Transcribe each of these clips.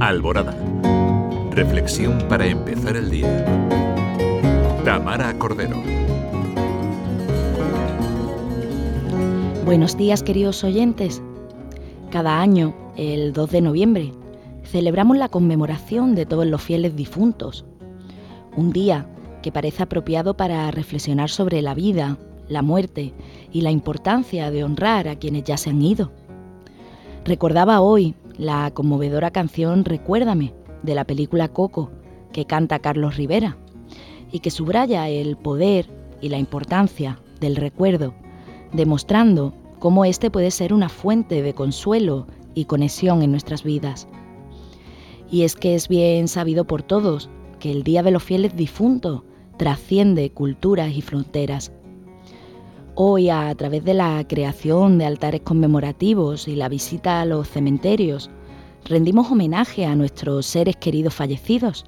Alborada. Reflexión para empezar el día. Tamara Cordero. Buenos días queridos oyentes. Cada año, el 2 de noviembre, celebramos la conmemoración de todos los fieles difuntos. Un día que parece apropiado para reflexionar sobre la vida, la muerte y la importancia de honrar a quienes ya se han ido. Recordaba hoy la conmovedora canción Recuérdame de la película Coco que canta Carlos Rivera y que subraya el poder y la importancia del recuerdo, demostrando cómo éste puede ser una fuente de consuelo y conexión en nuestras vidas. Y es que es bien sabido por todos que el Día de los Fieles Difuntos trasciende culturas y fronteras Hoy, a través de la creación de altares conmemorativos y la visita a los cementerios, rendimos homenaje a nuestros seres queridos fallecidos.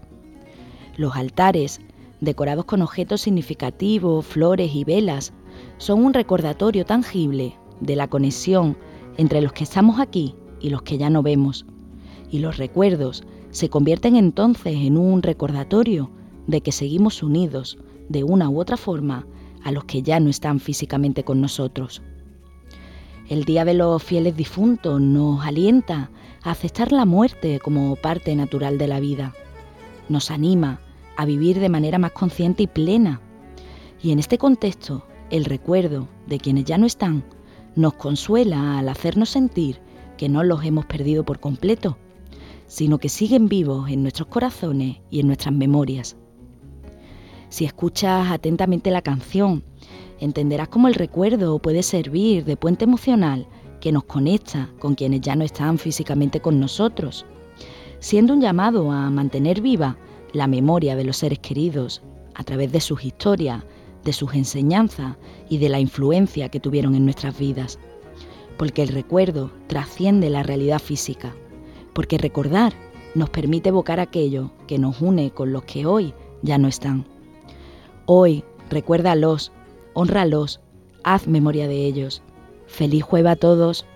Los altares, decorados con objetos significativos, flores y velas, son un recordatorio tangible de la conexión entre los que estamos aquí y los que ya no vemos. Y los recuerdos se convierten entonces en un recordatorio de que seguimos unidos de una u otra forma a los que ya no están físicamente con nosotros. El Día de los Fieles Difuntos nos alienta a aceptar la muerte como parte natural de la vida. Nos anima a vivir de manera más consciente y plena. Y en este contexto, el recuerdo de quienes ya no están nos consuela al hacernos sentir que no los hemos perdido por completo, sino que siguen vivos en nuestros corazones y en nuestras memorias. Si escuchas atentamente la canción, entenderás cómo el recuerdo puede servir de puente emocional que nos conecta con quienes ya no están físicamente con nosotros, siendo un llamado a mantener viva la memoria de los seres queridos a través de sus historias, de sus enseñanzas y de la influencia que tuvieron en nuestras vidas. Porque el recuerdo trasciende la realidad física, porque recordar nos permite evocar aquello que nos une con los que hoy ya no están. Hoy, recuérdalos, honralos, haz memoria de ellos. Feliz jueves a todos.